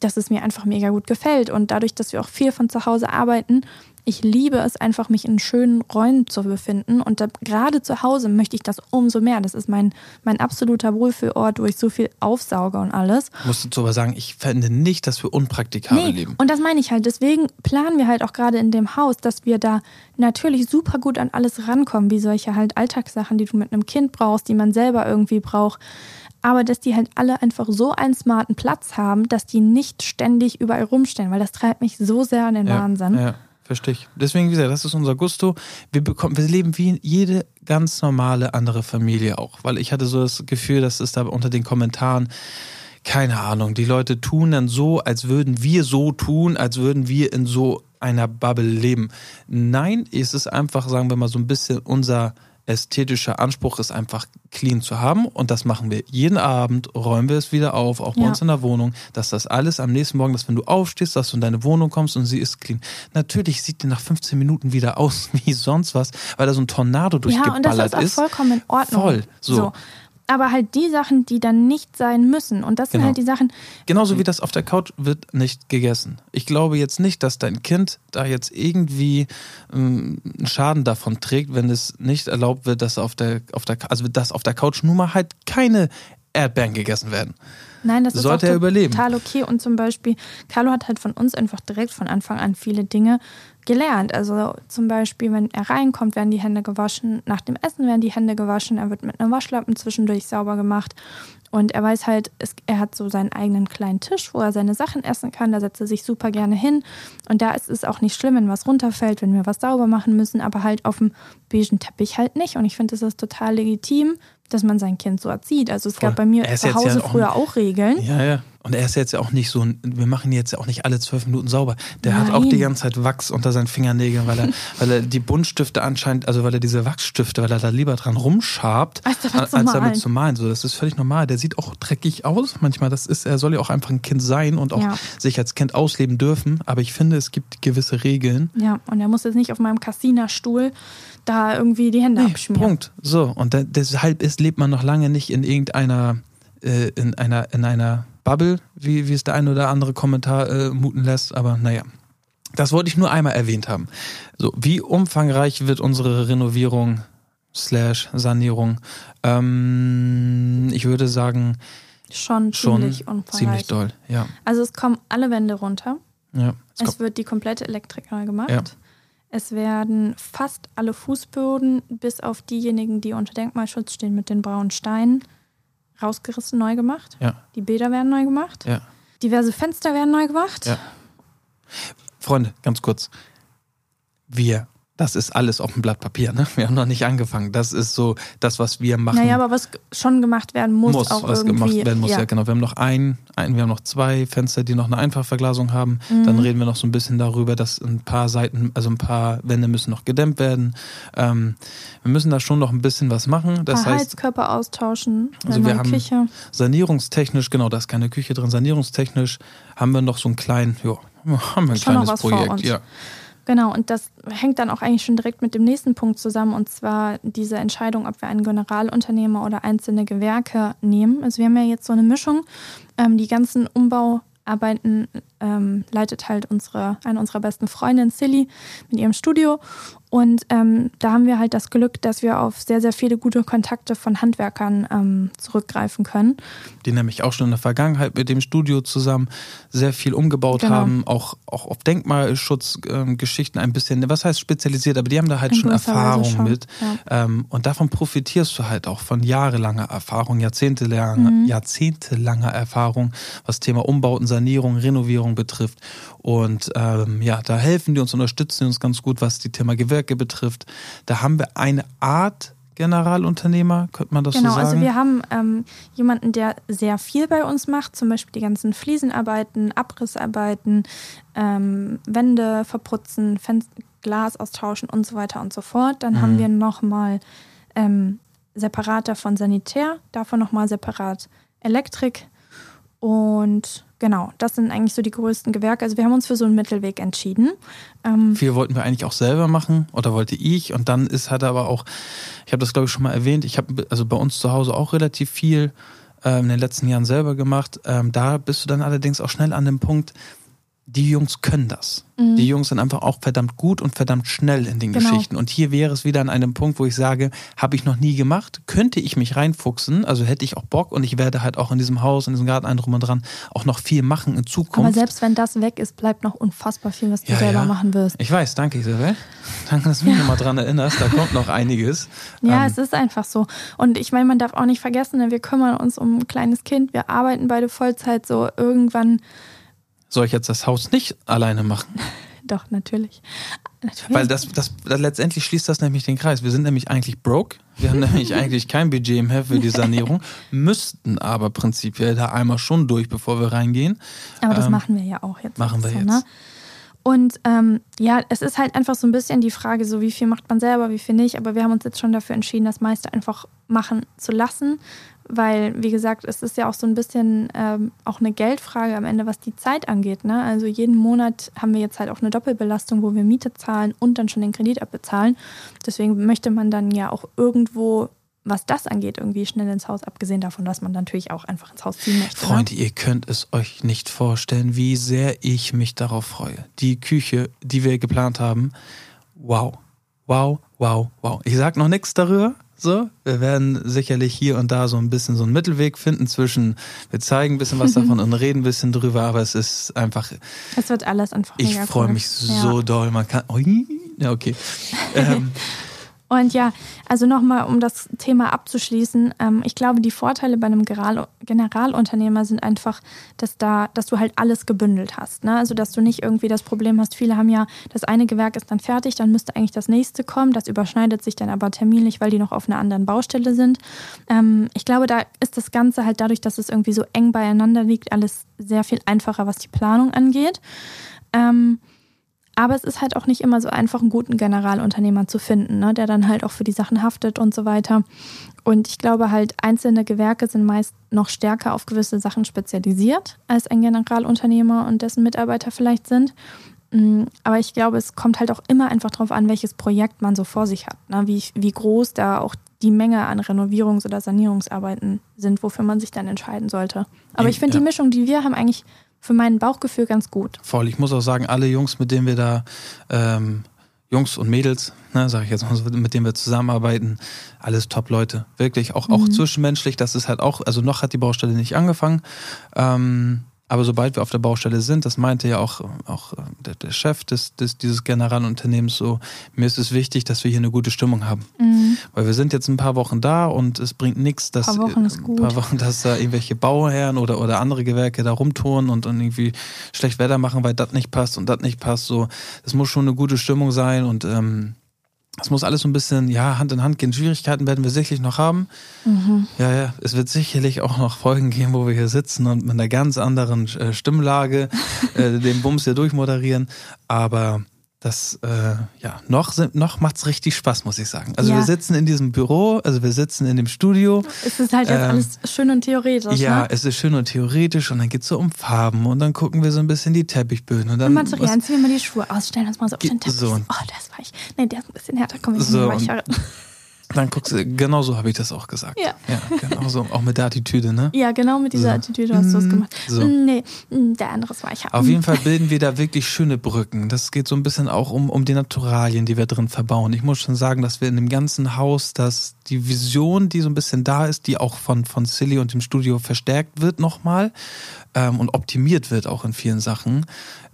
dass es mir einfach mega gut gefällt. Und dadurch, dass wir auch viel von zu Hause arbeiten, ich liebe es einfach, mich in schönen Räumen zu befinden. Und da, gerade zu Hause möchte ich das umso mehr. Das ist mein, mein absoluter Wohlfühlort, wo ich so viel aufsauge und alles. Musst du aber sagen, ich fände nicht, dass wir unpraktikabel nee, leben. Und das meine ich halt. Deswegen planen wir halt auch gerade in dem Haus, dass wir da natürlich super gut an alles rankommen, wie solche halt Alltagssachen, die du mit einem Kind brauchst, die man selber irgendwie braucht aber dass die halt alle einfach so einen smarten Platz haben, dass die nicht ständig überall rumstehen, weil das treibt mich so sehr an den ja, Wahnsinn. Ja. Verstehe ich. Deswegen, wie gesagt, das ist unser Gusto. Wir bekommen, wir leben wie jede ganz normale andere Familie auch. Weil ich hatte so das Gefühl, dass es da unter den Kommentaren, keine Ahnung, die Leute tun dann so, als würden wir so tun, als würden wir in so einer Bubble leben. Nein, es ist einfach, sagen wir mal, so ein bisschen unser ästhetischer Anspruch ist einfach clean zu haben und das machen wir jeden Abend, räumen wir es wieder auf, auch bei Ja. uns in der Wohnung, dass das alles am nächsten Morgen, dass wenn du aufstehst, dass du in deine Wohnung kommst und sie ist clean. Natürlich sieht die nach 15 Minuten wieder aus wie sonst was, weil da so ein Tornado Ja, und das durchgeballert ist auch vollkommen in Ordnung. Voll, so. Aber halt die Sachen, die dann nicht sein müssen. Und das sind Genau. halt die Sachen, Genauso wie das auf der Couch wird nicht gegessen. Ich glaube jetzt nicht, dass dein Kind da jetzt irgendwie ähm, einen Schaden davon trägt, wenn es nicht erlaubt wird, dass auf der, auf der, also dass auf der Couch nun mal halt keine Erdbeeren gegessen werden. Nein, das ist Sollte auch er überleben. total okay. Und zum Beispiel, Carlo hat halt von uns einfach direkt von Anfang an viele Dinge gelernt. Also zum Beispiel, wenn er reinkommt, werden die Hände gewaschen. Nach dem Essen werden die Hände gewaschen. Er wird mit einem Waschlappen zwischendurch sauber gemacht. Und er weiß halt, es, er hat so seinen eigenen kleinen Tisch, wo er seine Sachen essen kann. Da setzt er sich super gerne hin. Und da ist es auch nicht schlimm, wenn was runterfällt, wenn wir was sauber machen müssen, aber halt auf dem beigen Teppich halt nicht. Und ich finde, das ist total legitim, dass man sein Kind so erzieht. Also es Voll. gab bei mir zu Hause ja auch- früher auch Regeln. Ja, ja. Und er ist jetzt ja auch nicht so, ein- wir machen ihn jetzt ja auch nicht alle zwölf Minuten sauber. Der hat auch Nein. die ganze Zeit Wachs unter seinen Fingernägeln, weil er, weil er die Buntstifte anscheinend, also weil er diese Wachsstifte, weil er da lieber dran rumschabt, Als damit als zu malen. damit zu malen. So, das ist völlig normal. Der sieht auch dreckig aus. Manchmal, das ist, er soll ja auch einfach ein Kind sein und auch Ja. sich als Kind ausleben dürfen. Aber ich finde, es gibt gewisse Regeln. Ja, und er muss jetzt nicht auf meinem Cassina-Stuhl da irgendwie die Hände Nee, abschmieren. Punkt. So. Und da, deshalb ist, lebt man noch lange nicht in irgendeiner, äh, in einer, in einer Bubble, wie, wie es der ein oder andere Kommentar äh, muten lässt. Aber naja. Das wollte ich nur einmal erwähnt haben. So, wie umfangreich wird unsere Renovierung slash Sanierung? Ähm, ich würde sagen, Schon schon ziemlich umfangreich. ziemlich doll. Ja. Also es kommen alle Wände runter. ja. Es Es wird die komplette Elektrik neu gemacht. Ja. Es werden fast alle Fußböden, bis auf diejenigen, die unter Denkmalschutz stehen mit den braunen Steinen, rausgerissen, neu gemacht. ja, Die Bäder werden neu gemacht. ja. Diverse Fenster werden neu gemacht. Ja. Freunde, ganz kurz. Wir, das ist alles auf dem Blatt Papier, ne? Wir haben noch nicht angefangen. Das ist so das, was wir machen. Naja, aber was schon gemacht werden muss, muss, auch was irgendwie. gemacht werden muss. Ja. ja. genau. Wir haben noch ein, ein, wir haben noch zwei Fenster, die noch eine Einfachverglasung haben. Mhm. Dann reden wir noch so ein bisschen darüber, dass ein paar Seiten, also ein paar Wände müssen noch gedämmt werden. Ähm, wir müssen da schon noch ein bisschen was machen. Das Ein heißt, Heizkörper austauschen, Also wir haben- Küche. sanierungstechnisch, genau, da ist keine Küche drin. Sanierungstechnisch haben wir noch so einen kleinen, ja, haben wir ein Schon kleines Projekt. uns. Ja. Genau, und das hängt dann auch eigentlich schon direkt mit dem nächsten Punkt zusammen, und zwar diese Entscheidung, ob wir einen Generalunternehmer oder einzelne Gewerke nehmen. Also wir haben ja jetzt so eine Mischung. Ähm, die ganzen Umbauarbeiten ähm, leitet halt unsere, eine unserer besten Freundinnen, Silly, mit ihrem Studio. Und ähm, da haben wir halt das Glück, dass wir auf sehr, sehr viele gute Kontakte von Handwerkern ähm, zurückgreifen können. die nämlich auch schon in der Vergangenheit mit dem Studio zusammen sehr viel umgebaut Genau. haben, auch, auch auf Denkmalschutzgeschichten ein bisschen, was heißt spezialisiert, aber die haben da halt In schon Erfahrung schon, mit. ja. Ähm, und davon profitierst du halt auch von jahrelanger Erfahrung, jahrzehntelanger, Mhm. jahrzehntelanger Erfahrung, was Thema Umbauten, Sanierung, Renovierung betrifft. Und ähm, ja, da helfen die uns, unterstützen die uns ganz gut, was die Thema Gewerke betrifft. Da haben wir eine Art Generalunternehmer, könnte man das Genau, so sagen? also wir haben ähm, jemanden, der sehr viel bei uns macht, zum Beispiel die ganzen Fliesenarbeiten, Abrissarbeiten, ähm, Wände verputzen, Fen Glas austauschen und so weiter und so fort. Dann Mhm. haben wir nochmal ähm, separat davon Sanitär, davon nochmal separat Elektrik und genau, das sind eigentlich so die größten Gewerke. Also wir haben uns für so einen Mittelweg entschieden. Ähm, Viel wollten wir eigentlich auch selber machen oder wollte ich und dann ist hat aber auch, ich habe das glaube ich schon mal erwähnt, ich habe also bei uns zu Hause auch relativ viel ähm, in den letzten Jahren selber gemacht. Ähm, da bist du dann allerdings auch schnell an dem Punkt, die Jungs können das. Mhm. Die Jungs sind einfach auch verdammt gut und verdammt schnell in den Genau. Geschichten. Und hier wäre es wieder an einem Punkt, wo ich sage, habe ich noch nie gemacht, könnte ich mich reinfuchsen, also hätte ich auch Bock und ich werde halt auch in diesem Haus, in diesem Garten ein drum und dran auch noch viel machen in Zukunft. aber selbst wenn das weg ist, bleibt noch unfassbar viel, was du Ja, selber ja. machen wirst. Ich weiß, danke Isabel. Danke, dass du mich nochmal dran erinnerst. Da kommt noch einiges. Ja, Ähm, es ist einfach so. Und ich meine, man darf auch nicht vergessen, ne, wir kümmern uns um ein kleines Kind, wir arbeiten beide Vollzeit so irgendwann. Soll ich jetzt das Haus nicht alleine machen? Doch, natürlich. natürlich. Weil das, das, das letztendlich schließt das nämlich den Kreis. Wir sind nämlich eigentlich broke. Wir haben nämlich eigentlich kein Budget mehr für die Sanierung, müssten aber prinzipiell da einmal schon durch, bevor wir reingehen. Aber das ähm, machen wir ja auch jetzt. Machen wir so, jetzt. Ne? Und ähm, ja, es ist halt einfach so ein bisschen die Frage, so wie viel macht man selber, wie viel nicht. Aber wir haben uns jetzt schon dafür entschieden, das meiste einfach machen zu lassen, weil, wie gesagt, es ist ja auch so ein bisschen ähm, auch eine Geldfrage am Ende, was die Zeit angeht. Ne? Also jeden Monat haben wir jetzt halt auch eine Doppelbelastung, wo wir Miete zahlen und dann schon den Kredit abbezahlen. Deswegen möchte man dann ja auch irgendwo was das angeht, irgendwie schnell ins Haus, abgesehen davon, dass man natürlich auch einfach ins Haus ziehen möchte. Ne? Freunde, ihr könnt es euch nicht vorstellen, wie sehr ich mich darauf freue. Die Küche, die wir geplant haben, wow, wow, wow, wow. Ich sag noch nichts darüber, so, wir werden sicherlich hier und da so ein bisschen so einen Mittelweg finden zwischen, wir zeigen ein bisschen was davon und reden ein bisschen drüber, aber es ist einfach. Es wird alles einfach. Ich freue mich so ja. doll. Man kann. Oh, ja, okay. ähm, und ja, also nochmal, um das Thema abzuschließen, ähm, ich glaube, die Vorteile bei einem General Generalunternehmer sind einfach, dass da, dass du halt alles gebündelt hast. Ne? Also dass du nicht irgendwie das Problem hast, viele haben ja, das eine Gewerk ist dann fertig, dann müsste eigentlich das nächste kommen. Das überschneidet sich dann aber terminlich, weil die noch auf einer anderen Baustelle sind. Ähm, ich glaube, da ist das Ganze halt dadurch, dass es irgendwie so eng beieinander liegt, alles sehr viel einfacher, was die Planung angeht. Ähm, aber es ist halt auch nicht immer so einfach, einen guten Generalunternehmer zu finden, ne, der dann halt auch für die Sachen haftet und so weiter. Und ich glaube halt, einzelne Gewerke sind meist noch stärker auf gewisse Sachen spezialisiert, als ein Generalunternehmer und dessen Mitarbeiter vielleicht sind. Mm, aber ich glaube, es kommt halt auch immer einfach darauf an, welches Projekt man so vor sich hat. Ne? Wie, wie groß da auch die Menge an Renovierungs- oder Sanierungsarbeiten sind, wofür man sich dann entscheiden sollte. Aber ich finde, ja. die Mischung, die wir haben, eigentlich für mein Bauchgefühl ganz gut. Voll. Ich muss auch sagen, alle Jungs, mit denen wir da, ähm, Jungs und Mädels, ne, sage ich jetzt mal, mit denen wir zusammenarbeiten, alles Top-Leute. Wirklich, auch, mhm. auch zwischenmenschlich, das ist halt auch, also noch hat die Baustelle nicht angefangen. Ähm, aber sobald wir auf der Baustelle sind, das meinte ja auch, auch äh, der, der Chef des, des, dieses Generalunternehmens so, mir ist es wichtig, dass wir hier eine gute Stimmung haben. Mhm. Weil wir sind jetzt ein paar Wochen da und es bringt nichts, dass, paar Wochen, ist gut. Paar Wochen, dass da irgendwelche Bauherren oder, oder andere Gewerke da rumtouren und dann irgendwie schlecht Wetter machen, weil das nicht passt und das nicht passt. So, es muss schon eine gute Stimmung sein und ähm, es muss alles so ein bisschen, ja, Hand in Hand gehen. Schwierigkeiten werden wir sicherlich noch haben. Mhm. Ja, ja, es wird sicherlich auch noch Folgen geben, wo wir hier sitzen und mit einer ganz anderen äh, Stimmlage äh, den Bums hier durchmoderieren. Aber das, äh, ja, noch, noch macht's richtig Spaß, muss ich sagen. Also ja. wir sitzen in diesem Büro, also wir sitzen in dem Studio. Es ist halt jetzt ähm, alles schön und theoretisch. Ja, ne? es ist schön und theoretisch und dann geht's so um Farben und dann gucken wir so ein bisschen die Teppichböden. Und dann Materialien, ziehen wir mal die Schuhe aus, stellen uns mal so auf den Teppich. So. Oh, das war ich. Nee, der ist ein bisschen härter, komm, ich so, weicher. Dann guckst du, genau so habe ich das auch gesagt. Ja. ja genau so, auch mit der Attitüde, ne? Ja, genau mit dieser so. Attitüde hast du es mm, gemacht. So. Nee, mm, der andere ist weicher. Auf jeden Fall bilden wir da wirklich schöne Brücken. Das geht so ein bisschen auch um, um die Naturalien, die wir drin verbauen. Ich muss schon sagen, dass wir in dem ganzen Haus, dass die Vision, die so ein bisschen da ist, die auch von, von Silly und dem Studio verstärkt wird nochmal ähm, und optimiert wird auch in vielen Sachen,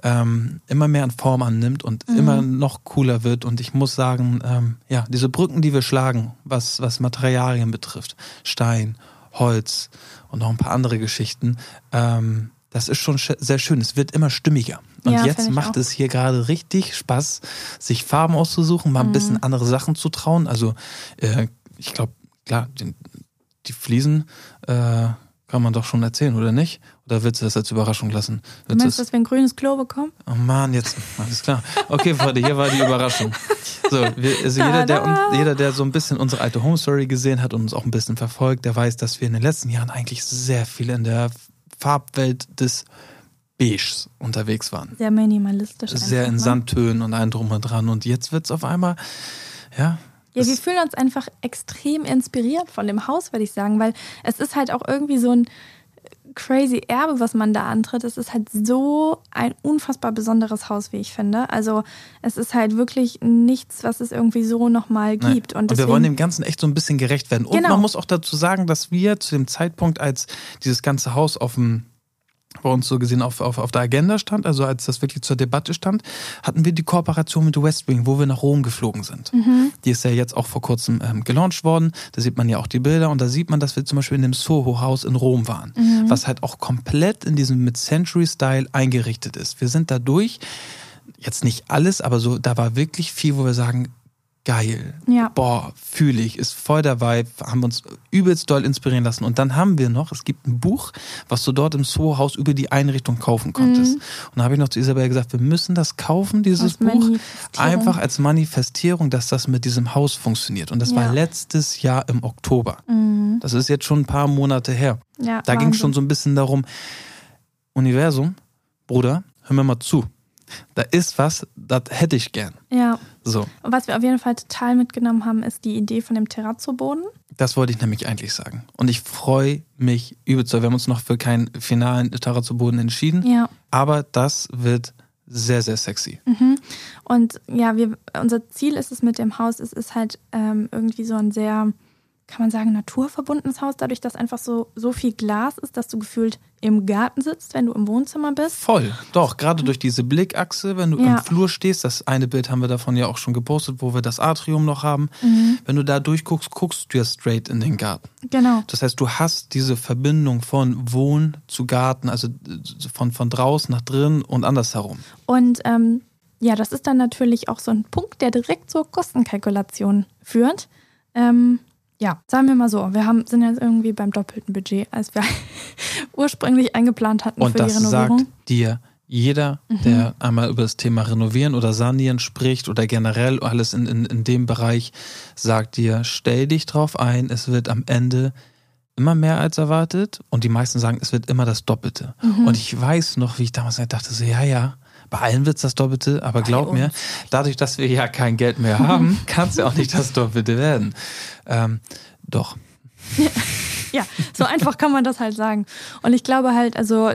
ähm, immer mehr an Form annimmt und mhm. immer noch cooler wird. Und ich muss sagen, ähm, ja, diese Brücken, die wir schlagen, was, was Materialien betrifft, Stein, Holz und noch ein paar andere Geschichten, ähm, das ist schon sehr schön. Es wird immer stimmiger. Und ja, jetzt macht auch. es hier gerade richtig Spaß, sich Farben auszusuchen, mal ein mhm. bisschen andere Sachen zu trauen. Also äh, ich glaube, klar, den, die Fliesen äh, kann man doch schon erzählen, oder nicht? Oder willst du das als Überraschung lassen? Du meinst, dass wir ein grünes Klo bekommen? Oh Mann, jetzt, alles klar. Okay, Freunde, hier war die Überraschung. So, wir, also jeder, der, jeder, der so ein bisschen unsere alte Home Story gesehen hat und uns auch ein bisschen verfolgt, der weiß, dass wir in den letzten Jahren eigentlich sehr viel in der Farbwelt des Beiges unterwegs waren. Sehr minimalistisch. Sehr in ne? Sandtönen und allem drum und dran. Und jetzt wird es auf einmal, ja, ja, wir fühlen uns einfach extrem inspiriert von dem Haus, würde ich sagen, weil es ist halt auch irgendwie so ein crazy Erbe, was man da antritt. Es ist halt so ein unfassbar besonderes Haus, wie ich finde. Also es ist halt wirklich nichts, was es irgendwie so nochmal gibt. Und, und wir wollen dem Ganzen echt so ein bisschen gerecht werden. Und genau. man muss auch dazu sagen, dass wir zu dem Zeitpunkt, als dieses ganze Haus auf dem bei uns so gesehen auf, auf, auf der Agenda stand, also als das wirklich zur Debatte stand, hatten wir die Kooperation mit West Wing, wo wir nach Rom geflogen sind. Mhm. Die ist ja jetzt auch vor kurzem ähm, gelauncht worden. Da sieht man ja auch die Bilder und da sieht man, dass wir zum Beispiel in dem Soho-Haus in Rom waren, mhm. was halt auch komplett in diesem mit Century-Style eingerichtet ist. Wir sind dadurch jetzt nicht alles, aber so, da war wirklich viel, wo wir sagen, geil. Ja. Boah, fühle ich, ist voll dabei, haben uns übelst doll inspirieren lassen. Und dann haben wir noch, es gibt ein Buch, was du dort im Soho-Haus über die Einrichtung kaufen konntest. Mhm. Und da habe ich noch zu Isabel gesagt, wir müssen das kaufen, dieses Als Buch, einfach als Manifestierung, dass das mit diesem Haus funktioniert. Und das war Ja. letztes Jahr im Oktober. Mhm. Das ist jetzt schon ein paar Monate her. Ja, Da ging es schon so ein bisschen darum, Universum, Bruder, hör mir mal zu. Da ist was, das hätte ich gern. Ja. So, Und was wir auf jeden Fall total mitgenommen haben, ist die Idee von dem Terrazzo-Boden. das wollte ich nämlich eigentlich sagen. Und ich freue mich übelst. Wir haben uns noch für keinen finalen Terra zu Boden entschieden. Ja. Aber das wird sehr, sehr sexy. Mhm. Und ja, wir, unser Ziel ist es mit dem Haus, es ist halt ähm, irgendwie so ein sehr, kann man sagen, naturverbundenes Haus, dadurch, dass einfach so, so viel Glas ist, dass du gefühlt im Garten sitzt, wenn du im Wohnzimmer bist. Voll, doch, gerade durch diese Blickachse, wenn du Ja. im Flur stehst, das eine Bild haben wir davon ja auch schon gepostet, wo wir das Atrium noch haben. Wenn du da durchguckst, guckst du ja straight in den Garten. Genau. Das heißt, du hast diese Verbindung von Wohn zu Garten, also von, von draußen nach drin und andersherum. Und ähm, ja, das ist dann natürlich auch so ein Punkt, der direkt zur Kostenkalkulation führt. Ähm, ja, sagen wir mal so, wir haben, sind jetzt irgendwie beim doppelten Budget, als wir ursprünglich eingeplant hatten Und für das die Renovierung. Mhm. sagt dir jeder, der einmal über das Thema Renovieren oder Sanieren spricht oder generell alles in, in, in dem Bereich, sagt dir, stell dich drauf ein, es wird am Ende immer mehr als erwartet und die meisten sagen, es wird immer das Doppelte. Mhm. Und ich weiß noch, wie ich damals dachte, so, ja, ja, bei allen wird es das Doppelte, aber glaub mir, uns. dadurch, dass wir ja kein Geld mehr haben, kann es ja auch nicht das Doppelte werden. Ähm, doch. Ja, so einfach kann man das halt sagen. Und ich glaube halt, also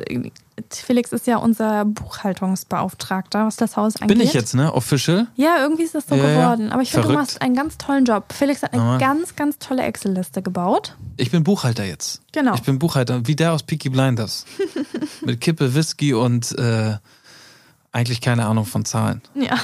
Felix ist ja unser Buchhaltungsbeauftragter, was das Haus angeht. Bin ich jetzt, ne? Official? Ja, irgendwie ist das so Ja, geworden. Aber ich finde, du machst einen ganz tollen Job. Felix hat eine Ja. ganz, ganz tolle Excel-Liste gebaut. Ich bin Buchhalter jetzt. Genau. Ich bin Buchhalter, wie der aus Peaky Blinders. Mit Kippe, Whisky und äh, eigentlich keine Ahnung von Zahlen. Ja.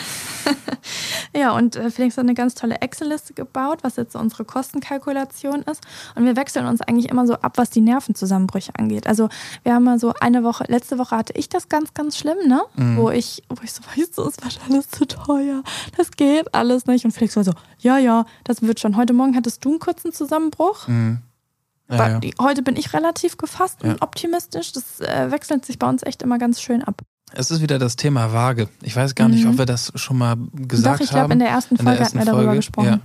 ja, und äh, Felix hat eine ganz tolle Excel-Liste gebaut, was jetzt so unsere Kostenkalkulation ist. Und wir wechseln uns eigentlich immer so ab, was die Nervenzusammenbrüche angeht. Also wir haben mal so eine Woche, letzte Woche hatte ich das ganz, ganz schlimm, ne? Wo ich, wo ich so, weißt du, es wird alles zu teuer. Das geht alles nicht. Und Felix war so, ja, ja, das wird schon. Heute Morgen hattest du einen kurzen Zusammenbruch. Ja, Ba- ja. die- Heute bin ich relativ gefasst Ja. und optimistisch. Das äh, wechselt sich bei uns echt immer ganz schön ab. Es ist wieder das Thema Waage. Ich weiß gar nicht, Mhm. ob wir das schon mal gesagt Doch, ich haben. glaube, in der ersten Folge hatten wir darüber gesprochen. Ja.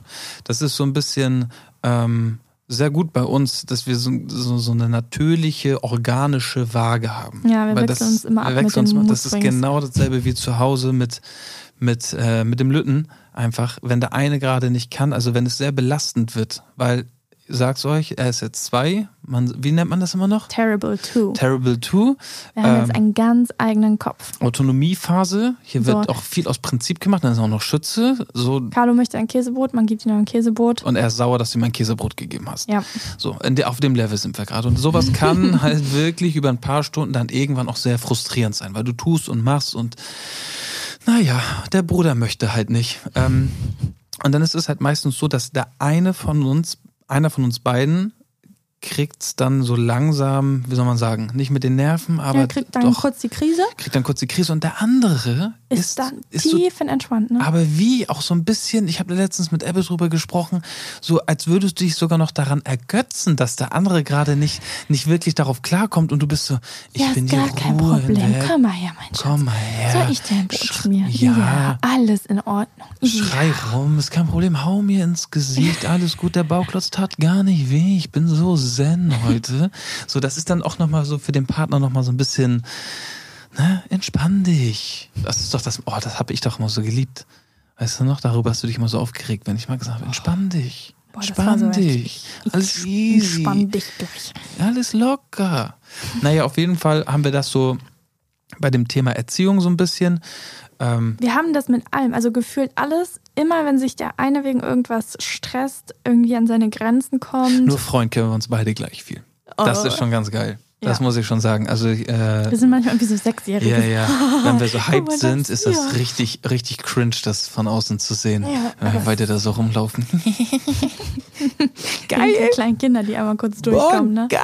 Das ist so ein bisschen ähm, sehr gut bei uns, dass wir so, so, so eine natürliche, organische Waage haben. Ja, wir Weil wechseln uns immer ab wir wechseln uns mal. Das ist genau dasselbe wie zu Hause mit, mit, äh, mit dem Lütten. Einfach, wenn der eine gerade nicht kann, also wenn es sehr belastend wird, weil, sagt's euch, er ist jetzt zwei, man, wie nennt man das immer noch? Terrible Two. Terrible Two. Wir haben Ähm, jetzt einen ganz eigenen Kopf. Autonomiephase. Hier So. wird auch viel aus Prinzip gemacht. Dann ist auch noch Schütze. So, Carlo möchte ein Käsebrot, man gibt ihm ein Käsebrot. und er ist sauer, dass du ihm ein Käsebrot gegeben hast. Ja, So, der, auf dem Level sind wir gerade. Und sowas kann halt wirklich über ein paar Stunden dann irgendwann auch sehr frustrierend sein, weil du tust und machst und naja, der Bruder möchte halt nicht. Ähm, und dann ist es halt meistens so, dass der eine von uns, einer von uns beiden, kriegt's dann so langsam, wie soll man sagen, nicht mit den Nerven, aber er kriegt dann doch, kurz die Krise, kriegt dann kurz die Krise und der andere ist, ist, dann ist so tief entspannt. Ne? aber wie auch so ein bisschen, ich habe letztens mit Ebbe drüber gesprochen, so als würdest du dich sogar noch daran ergötzen, dass der andere gerade nicht, nicht wirklich darauf klarkommt und du bist so, ich ja, bin ist gar kein Ruhe Problem. hinweg. Komm mal her, mein Schatz. Komm mal her. Soll ich dir ein Brot Sch- schmieren? Ja. alles in Ordnung. Schrei rum, ist kein Problem, hau mir ins Gesicht, alles gut, der Bauklotz tat gar nicht weh, ich bin so zen heute. So, das ist dann auch nochmal so für den Partner nochmal so ein bisschen, ne, entspann dich. Das ist doch das, oh, das habe ich doch immer so geliebt. Weißt du noch, darüber hast du dich immer so aufgeregt, wenn ich mal gesagt habe, entspann dich. Boah, entspann so dich. richtig. Ich Alles easy. Entspann dich gleich. Alles locker. Naja, auf jeden Fall haben wir das so bei dem Thema Erziehung so ein bisschen. Ähm, Wir haben das mit allem, also gefühlt alles, immer wenn sich der eine wegen irgendwas stresst, irgendwie an seine Grenzen kommt. nur Freund kennen wir uns beide gleich viel. Das Oh. ist schon ganz geil. Das Ja. muss ich schon sagen. Also, äh, Wir sind manchmal irgendwie so Sechsjährige. ja, ja. Wenn wir so hyped mal sind, das ist das hier. richtig, richtig cringe, das von außen zu sehen. Ja, wenn wir weiter da so rumlaufen. Geil. Die kleinen Kinder, die einmal kurz durchkommen, ne? geil!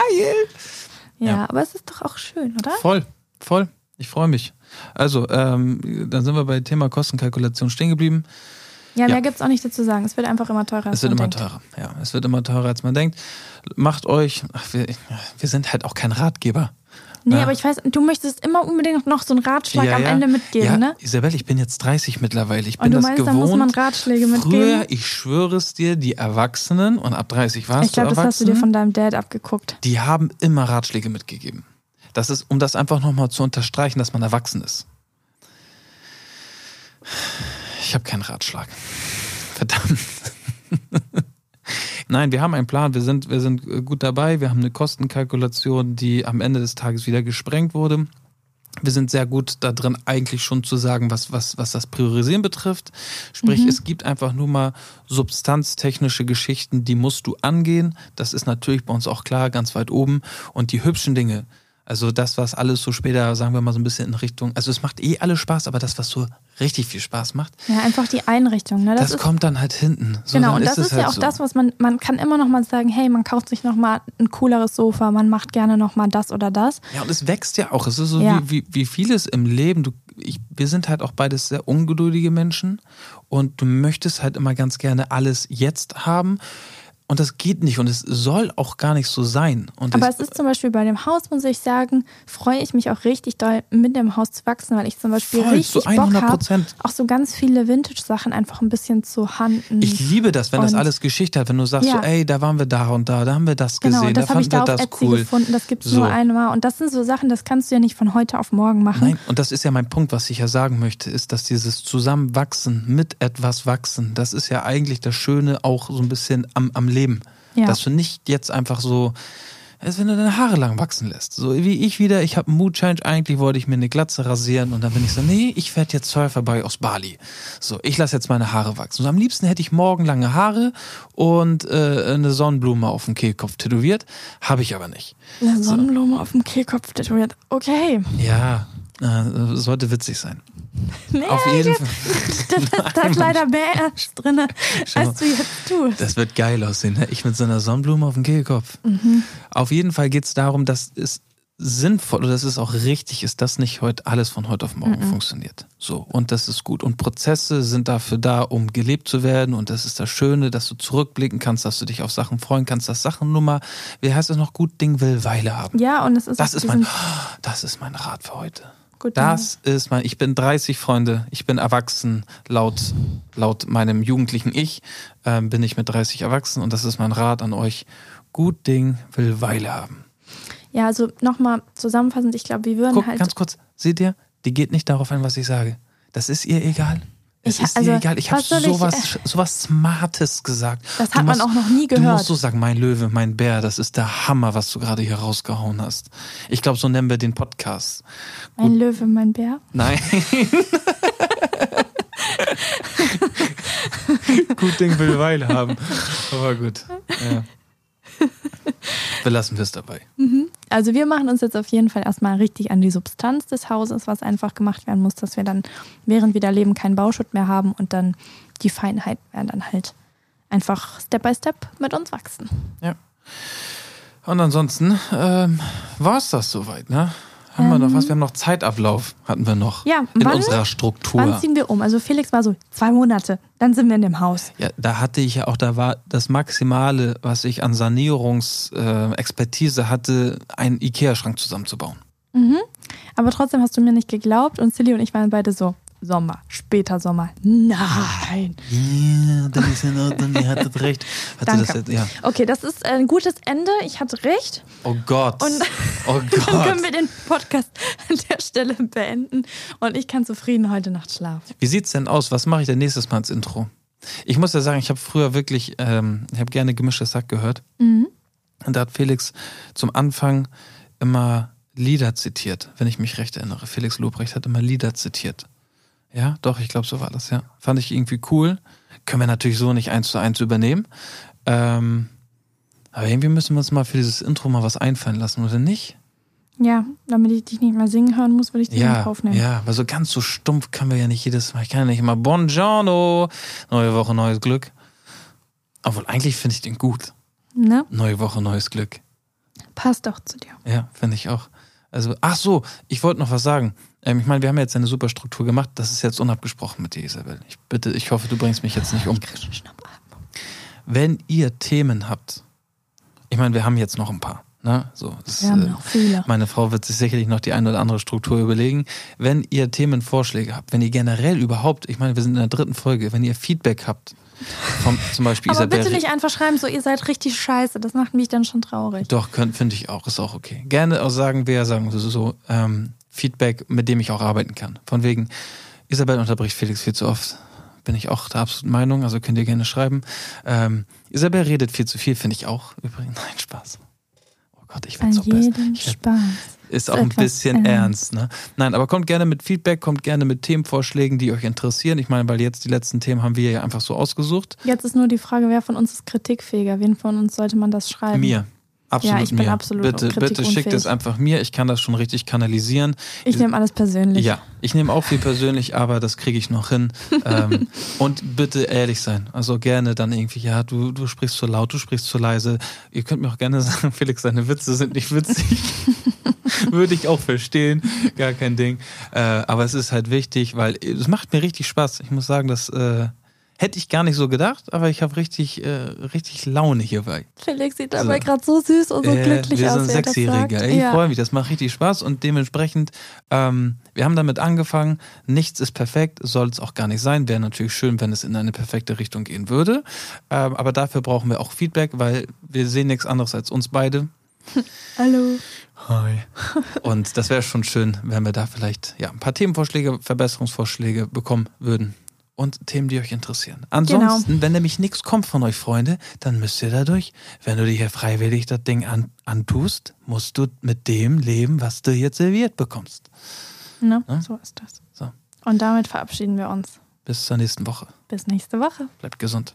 Ja, Ja. aber es ist doch auch schön, oder? Voll, voll. Ich freue mich. Also, ähm, dann sind wir bei Thema Kostenkalkulation stehen geblieben. Ja, mehr Ja. gibt's auch nicht dazu sagen. Es wird einfach immer teurer. als Es wird man immer denkt. teurer. Ja, es wird immer teurer, als man denkt. Macht euch, ach, wir, wir sind halt auch kein Ratgeber. Nee, Ja. aber ich weiß, du möchtest immer unbedingt noch so einen Ratschlag ja, am ja. Ende mitgeben, ja, ne? Isabel, ich bin jetzt 30 mittlerweile. Ich bin Und du das meinst, gewohnt. da muss man Ratschläge mitgeben? Früher, ich schwöre es dir, die Erwachsenen, und ab 30 warst Ich glaube, du das hast du dir von deinem Dad abgeguckt. die haben immer Ratschläge mitgegeben. Das ist, um das einfach nochmal zu unterstreichen, dass man erwachsen ist. Ich habe keinen Ratschlag. Verdammt. Nein, wir haben einen Plan, wir sind, wir sind äh, gut dabei, wir haben eine Kostenkalkulation, die am Ende des Tages wieder gesprengt wurde. Wir sind sehr gut da drin, eigentlich schon zu sagen, was, was, was das Priorisieren betrifft. Sprich, es gibt einfach nur mal substanztechnische Geschichten, die musst du angehen. Das ist natürlich bei uns auch klar, ganz weit oben. Und die hübschen Dinge, also das, was alles so später, sagen wir mal, so ein bisschen in Richtung, also es macht eh alles Spaß, aber das, was so richtig viel Spaß macht, Ja, einfach die Einrichtung, ne? das, Das, ist kommt dann halt hinten. So, Genau, und das ist ja halt auch so. das, was man, man kann immer noch mal sagen, hey, man kauft sich noch mal ein cooleres Sofa, man macht gerne noch mal das oder das. Ja, und es wächst ja auch. Es ist so Ja. wie, wie, wie vieles im Leben. Du, ich, wir sind halt auch beides sehr ungeduldige Menschen und du möchtest halt immer ganz gerne alles jetzt haben. Und das geht nicht und es soll auch gar nicht so sein. Und Aber es ist zum Beispiel bei dem Haus, muss ich sagen, freue ich mich auch richtig doll, mit dem Haus zu wachsen, weil ich zum Beispiel Voll, richtig zu 100 Bock habe, auch so ganz viele Vintage-Sachen einfach ein bisschen zu handen. ich liebe das, wenn das Und- alles Geschichte hat. Wenn du sagst, Ja. so, ey, da waren wir da und da, da haben wir das Genau, gesehen, das da habe ich fanden da wir das Etsy cool. gefunden. Das gibt es So. nur einmal. Und das sind so Sachen, das kannst du ja nicht von heute auf morgen machen. Nein, und das ist ja mein Punkt, was ich ja sagen möchte, ist, dass dieses Zusammenwachsen, mit etwas wachsen, das ist ja eigentlich das Schöne auch so ein bisschen am, am Leben. Ja. Dass du nicht jetzt einfach so, als wenn du deine Haare lang wachsen lässt. So wie ich wieder, ich habe einen Mood Change, eigentlich wollte ich mir eine Glatze rasieren und dann bin ich so, nee, ich werde jetzt Surferboy aus Bali. So, ich lasse jetzt meine Haare wachsen. So, am liebsten hätte ich morgen lange Haare und äh, eine Sonnenblume auf dem Kehlkopf tätowiert. Habe ich aber nicht. Eine Sonnenblume auf dem Kehlkopf tätowiert. Okay. Ja, sollte witzig sein. Nee, Auf jeden Fall. da, da ist leider mehr drin, als du jetzt tust. Das wird geil aussehen. Ne? Ich mit so einer Sonnenblume auf dem Kehlkopf. Mhm. Auf jeden Fall geht es darum, dass es sinnvoll oder dass es auch richtig ist, dass nicht heute alles von heute auf morgen Mhm. funktioniert. So, und das ist gut. Und Prozesse sind dafür da, um gelebt zu werden. Und das ist das Schöne, dass du zurückblicken kannst, dass du dich auf Sachen freuen kannst, dass Sachen nur mal, wie heißt es noch, gut Ding will Weile haben. Ja, und es ist Das ist mein, das ist mein Rat für heute. Gut, Das ist mein, ich bin 30 Freunde, ich bin erwachsen, laut, laut meinem jugendlichen Ich ähm, bin ich mit 30 erwachsen und das ist mein Rat an euch. Gut Ding will Weile haben. Ja, also nochmal zusammenfassend, ich glaube, wir würden Guck, halt. ganz kurz, seht ihr, die geht nicht darauf ein, was ich sage. Das ist ihr egal. Es Ich- ist also, ihr egal. Ich habe was soll ich- sowas, sowas Smartes gesagt. Das Du hat man musst- auch noch nie Du gehört. musst so sagen, mein Löwe, mein Bär, das ist der Hammer, was du gerade hier rausgehauen hast. Ich glaube, so nennen wir den Podcast. Mein Löwe, mein Bär. Nein. gut Ding will Weile haben. Aber gut. Ja. Belassen wir es dabei. Also wir machen uns jetzt auf jeden Fall erstmal richtig an die Substanz des Hauses, was einfach gemacht werden muss, dass wir dann, während wir da leben, keinen Bauschutt mehr haben und dann die Feinheiten werden dann halt einfach Step by Step mit uns wachsen. Ja. Und ansonsten ähm, war es das soweit, ne? Haben wir noch was? Wir haben noch Zeitablauf, hatten wir noch. Ja, in wann- unserer Struktur. Wann ziehen wir um? Also Felix war so zwei Monate, dann sind wir in dem Haus. Ja, da hatte ich ja auch, da war das Maximale, was ich an Sanierungsexpertise Expertise hatte, einen Ikea-Schrank zusammenzubauen. Mhm. Aber trotzdem hast du mir nicht geglaubt und Silly und ich waren beide so, Sommer, später Sommer. Nein. Ja, dann ist in Ordnung, ihr hattet recht. Hatte Danke. Das, ja. Okay, das ist ein gutes Ende. Ich hatte recht. Oh Gott. Und- oh Dann können Gott. wir den Podcast an der Stelle beenden und ich kann zufrieden heute Nacht schlafen. Wie sieht's denn aus? Was mache ich denn nächstes Mal ins Intro? Ich muss ja sagen, ich habe früher wirklich, ähm, ich habe gerne gemischtes Sack gehört. Mhm. Und da hat Felix zum Anfang immer Lieder zitiert, wenn ich mich recht erinnere. Felix Lobrecht hat immer Lieder zitiert. Ja, doch, ich glaube, so war das, ja. Fand ich irgendwie cool. Können wir natürlich so nicht eins zu eins übernehmen. Ähm, aber irgendwie müssen wir uns mal für dieses Intro mal was einfallen lassen, oder nicht? Ja, damit ich dich nicht mehr singen hören muss, würde ich dich Ja, Kauf nehmen. ja, weil so ganz so stumpf können wir ja nicht jedes Mal. Ich kann ja nicht immer Buongiorno, neue Woche, neues Glück. Obwohl, eigentlich finde ich den gut. Ne? Neue Woche, neues Glück. Passt doch zu dir. Ja, finde ich auch. Also, ach so, ich wollte noch was sagen. Ähm, ich meine, wir haben jetzt eine super Struktur gemacht. Das ist jetzt unabgesprochen mit dir, Isabel. Ich bitte, ich hoffe, du bringst mich jetzt nicht um. Wenn ihr Themen habt, ich meine, wir haben jetzt noch ein paar. Ne? So, das, Wir haben äh, noch viele. meine Frau wird sich sicherlich noch die eine oder andere Struktur überlegen. Wenn ihr Themenvorschläge habt, wenn ihr generell überhaupt, ich meine, wir sind in der dritten Folge, wenn ihr Feedback habt, vom, zum Beispiel Aber Isabel. bitte nicht einfach schreiben, so ihr seid richtig scheiße. Das macht mich dann schon traurig. Doch, finde ich auch, ist auch okay. Gerne auch sagen, wer sagen so, so ähm, Feedback, mit dem ich auch arbeiten kann. Von wegen, Isabel unterbricht Felix viel zu oft. Bin ich auch der absoluten Meinung, also könnt ihr gerne schreiben. Ähm, Isabel redet viel zu viel, finde ich auch. Übrigens, nein, Spaß. Oh Gott, ich werde so besser. Spaß. ist auch ein bisschen ernst. ernst, ne? Nein, aber kommt gerne mit Feedback, kommt gerne mit Themenvorschlägen, die euch interessieren. Ich meine, weil jetzt die letzten Themen haben wir ja einfach so ausgesucht. Jetzt ist nur die Frage, wer von uns ist kritikfähiger? Wen von uns sollte man das schreiben? Mir. Absolut Ja, ich bin mir. absolut bitte, bitte schickt es einfach mir. Ich kann das schon richtig kanalisieren. Ich nehme alles persönlich. Ja, ich nehme auch viel persönlich, aber das kriege ich noch hin. ähm, und bitte ehrlich sein. Also gerne dann irgendwie, ja, du, du sprichst zu laut, du sprichst zu leise. Ihr könnt mir auch gerne sagen, Felix, deine Witze sind nicht witzig. Würde ich auch verstehen, gar kein Ding. Äh, aber es ist halt wichtig, weil es macht mir richtig Spaß. Ich muss sagen, das äh, hätte ich gar nicht so gedacht, aber ich habe richtig, äh, richtig Laune hierbei. Felix sieht dabei So. gerade so süß und so Äh, glücklich wir aus. sind wie er das Sechsjährige. sagt. Ich ja. freue mich, das macht richtig Spaß und dementsprechend, ähm, wir haben damit angefangen, nichts ist perfekt, soll es auch gar nicht sein. Wäre natürlich schön, wenn es in eine perfekte Richtung gehen würde. Ähm, aber dafür brauchen wir auch Feedback, weil wir sehen nichts anderes als uns beide. Hallo. Hi. Und das wäre schon schön, wenn wir da vielleicht ja, ein paar Themenvorschläge, Verbesserungsvorschläge bekommen würden. Und Themen, die euch interessieren. Ansonsten, wenn nämlich nichts kommt von euch, Freunde, dann müsst ihr da durch. Wenn du dir hier freiwillig das Ding an, antust, musst du mit dem leben, was du jetzt serviert bekommst. Ne? Ne? So ist das. So. Und damit verabschieden wir uns. Bis zur nächsten Woche. Bis nächste Woche. Bleibt gesund.